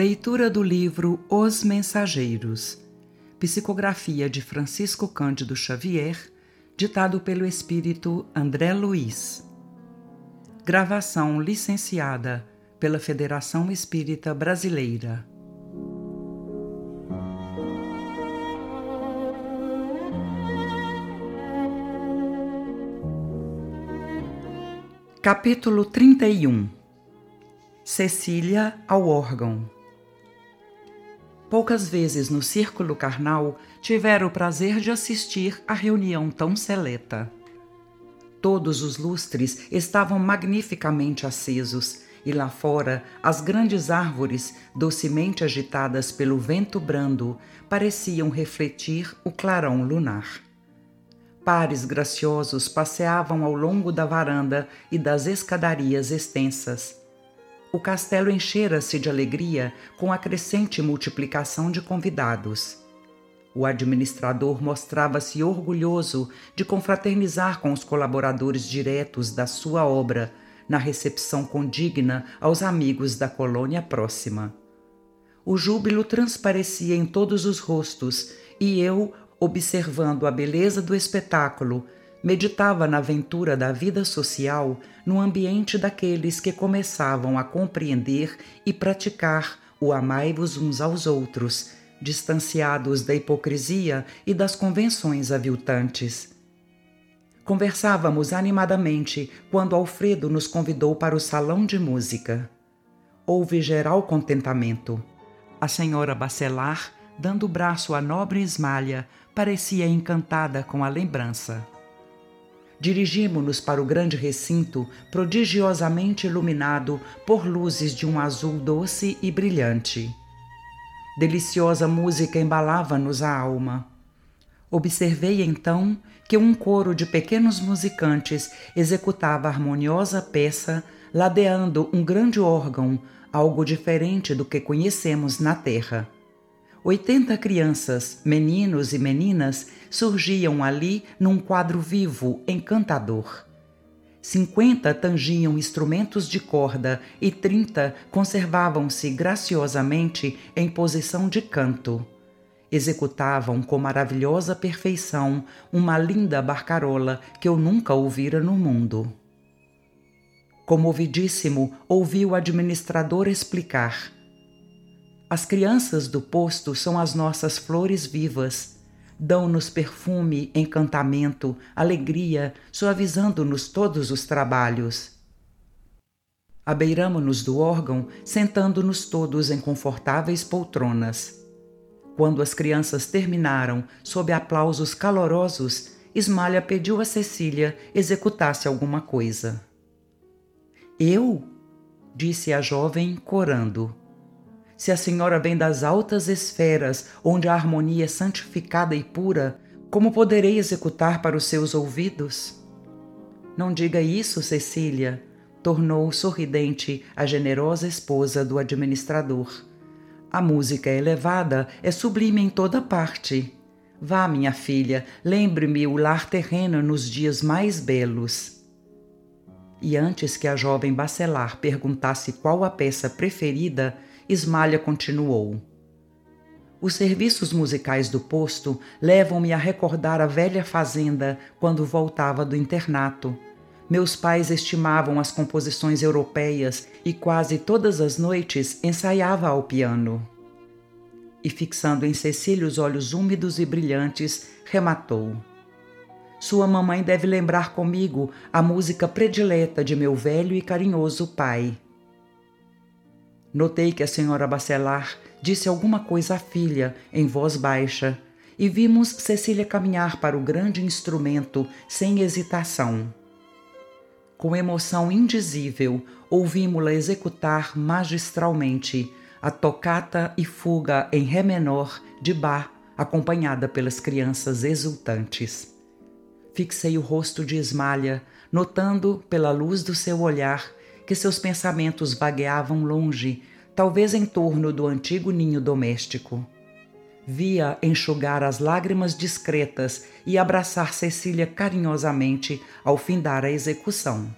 Leitura do livro Os Mensageiros. Psicografia de Francisco Cândido Xavier, ditado pelo espírito André Luiz. Gravação licenciada pela Federação Espírita Brasileira. Capítulo 31 Cecília ao órgão Poucas vezes no círculo carnal tivera o prazer de assistir a reunião tão seleta. Todos os lustres estavam magnificamente acesos e lá fora as grandes árvores, docemente agitadas pelo vento brando, pareciam refletir o clarão lunar. Pares graciosos passeavam ao longo da varanda e das escadarias extensas o castelo enchera-se de alegria com a crescente multiplicação de convidados. O administrador mostrava-se orgulhoso de confraternizar com os colaboradores diretos da sua obra na recepção condigna aos amigos da colônia próxima. O júbilo transparecia em todos os rostos e eu, observando a beleza do espetáculo, meditava na aventura da vida social no ambiente daqueles que começavam a compreender e praticar o amai-vos uns aos outros, distanciados da hipocrisia e das convenções aviltantes. Conversávamos animadamente quando Alfredo nos convidou para o salão de música. Houve geral contentamento. A senhora Bacelar, dando o braço à nobre Esmalha, parecia encantada com a lembrança dirigimo-nos para o grande recinto prodigiosamente iluminado por luzes de um azul doce e brilhante. Deliciosa música embalava-nos a alma. Observei então que um coro de pequenos musicantes executava harmoniosa peça, ladeando um grande órgão, algo diferente do que conhecemos na terra. Oitenta crianças, meninos e meninas, surgiam ali num quadro vivo, encantador. Cinquenta tangiam instrumentos de corda e trinta conservavam-se graciosamente em posição de canto. Executavam com maravilhosa perfeição uma linda barcarola que eu nunca ouvira no mundo. Comovidíssimo, ouvi o administrador explicar as crianças do posto são as nossas flores vivas. Dão-nos perfume, encantamento, alegria, suavizando-nos todos os trabalhos. Abeiramo-nos do órgão, sentando-nos todos em confortáveis poltronas. Quando as crianças terminaram, sob aplausos calorosos, Esmalha pediu a Cecília executasse alguma coisa. Eu? disse a jovem, corando se a senhora vem das altas esferas, onde a harmonia é santificada e pura, como poderei executar para os seus ouvidos? Não diga isso, Cecília, tornou sorridente a generosa esposa do administrador. A música é elevada, é sublime em toda parte. Vá, minha filha, lembre-me o lar terreno nos dias mais belos. E antes que a jovem bacelar perguntasse qual a peça preferida, Esmalha continuou. Os serviços musicais do posto levam-me a recordar a velha fazenda quando voltava do internato. Meus pais estimavam as composições europeias e quase todas as noites ensaiava ao piano. E fixando em Cecília os olhos úmidos e brilhantes, rematou. Sua mamãe deve lembrar comigo a música predileta de meu velho e carinhoso pai. Notei que a senhora Bacelar disse alguma coisa à filha em voz baixa e vimos Cecília caminhar para o grande instrumento sem hesitação. Com emoção indizível, ouvimos-la executar magistralmente a tocata e fuga em ré menor de Bach, acompanhada pelas crianças exultantes. Fixei o rosto de Esmalha, notando, pela luz do seu olhar, que seus pensamentos vagueavam longe, talvez em torno do antigo ninho doméstico. Via enxugar as lágrimas discretas e abraçar Cecília carinhosamente ao findar a execução.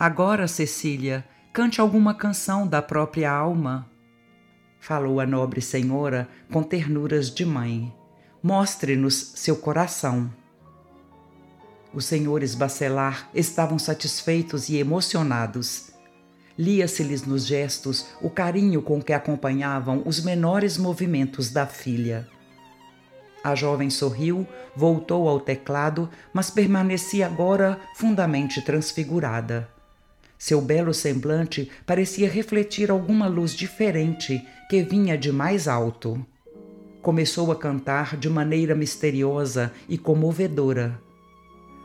Agora, Cecília, cante alguma canção da própria alma. falou a nobre senhora com ternuras de mãe. Mostre-nos seu coração. Os senhores Bacelar estavam satisfeitos e emocionados. Lia-se-lhes nos gestos o carinho com que acompanhavam os menores movimentos da filha. A jovem sorriu, voltou ao teclado, mas permanecia agora fundamente transfigurada. Seu belo semblante parecia refletir alguma luz diferente que vinha de mais alto. Começou a cantar de maneira misteriosa e comovedora.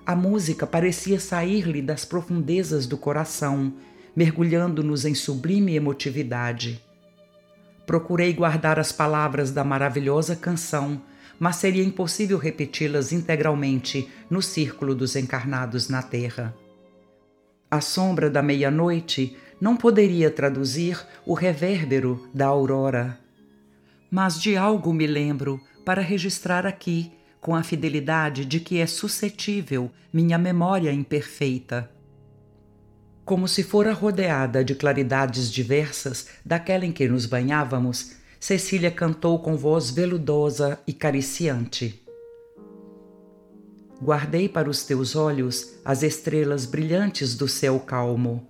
A música parecia sair-lhe das profundezas do coração, mergulhando-nos em sublime emotividade. Procurei guardar as palavras da maravilhosa canção mas seria impossível repeti-las integralmente no círculo dos encarnados na Terra. A sombra da meia-noite não poderia traduzir o revérbero da aurora. Mas de algo me lembro para registrar aqui, com a fidelidade de que é suscetível minha memória imperfeita. Como se fora rodeada de claridades diversas daquela em que nos banhávamos, Cecília cantou com voz veludosa e cariciante. Guardei para os teus olhos as estrelas brilhantes do céu calmo.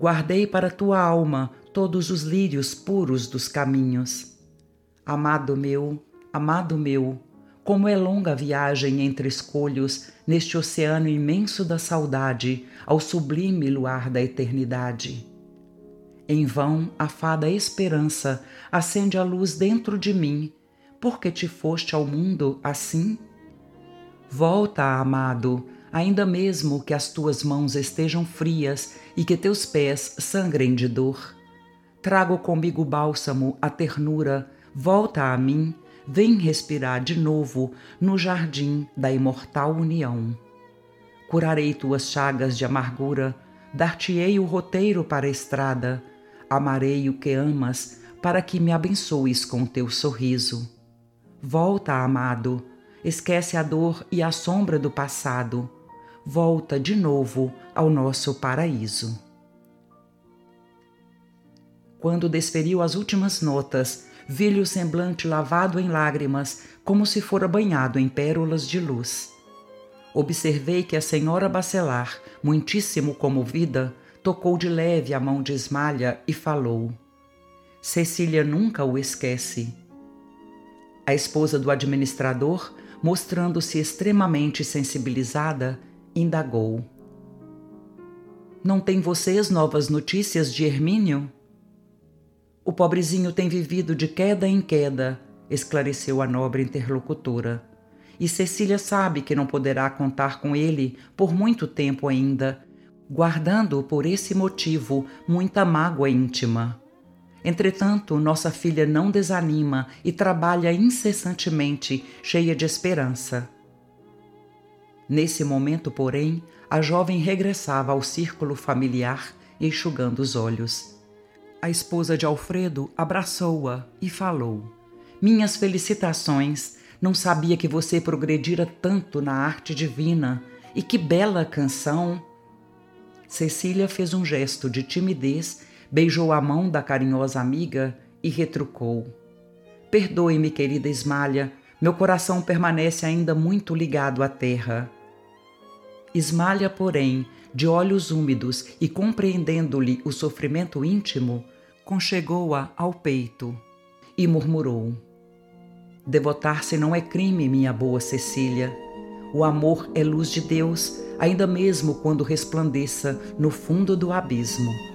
Guardei para tua alma todos os lírios puros dos caminhos. Amado meu, amado meu, como é longa a viagem entre escolhos neste oceano imenso da saudade ao sublime luar da eternidade. Em vão a fada esperança acende a luz dentro de mim, porque te foste ao mundo assim? Volta, amado, ainda mesmo que as tuas mãos estejam frias e que teus pés sangrem de dor. Trago comigo o bálsamo, a ternura, volta a mim, vem respirar de novo no jardim da imortal união. Curarei tuas chagas de amargura, dar-te-ei o roteiro para a estrada, Amarei o que amas para que me abençoes com teu sorriso. Volta, amado, esquece a dor e a sombra do passado. Volta de novo ao nosso paraíso. Quando desferiu as últimas notas, vi-lhe o semblante lavado em lágrimas, como se fora banhado em pérolas de luz. Observei que a senhora Bacelar, muitíssimo comovida, tocou de leve a mão de Esmalha e falou. Cecília nunca o esquece. A esposa do administrador, mostrando-se extremamente sensibilizada, indagou: Não tem vocês novas notícias de Hermínio? O pobrezinho tem vivido de queda em queda, esclareceu a nobre interlocutora. E Cecília sabe que não poderá contar com ele por muito tempo ainda, guardando por esse motivo muita mágoa íntima. Entretanto, nossa filha não desanima e trabalha incessantemente, cheia de esperança. Nesse momento, porém, a jovem regressava ao círculo familiar, enxugando os olhos. A esposa de Alfredo abraçou-a e falou: Minhas felicitações! Não sabia que você progredira tanto na arte divina. E que bela canção! Cecília fez um gesto de timidez, beijou a mão da carinhosa amiga e retrucou: Perdoe-me, querida Esmalha, meu coração permanece ainda muito ligado à terra. Esmalha, porém, de olhos úmidos e compreendendo-lhe o sofrimento íntimo, conchegou-a ao peito e murmurou: Devotar-se não é crime, minha boa Cecília. O amor é luz de Deus, ainda mesmo quando resplandeça no fundo do abismo.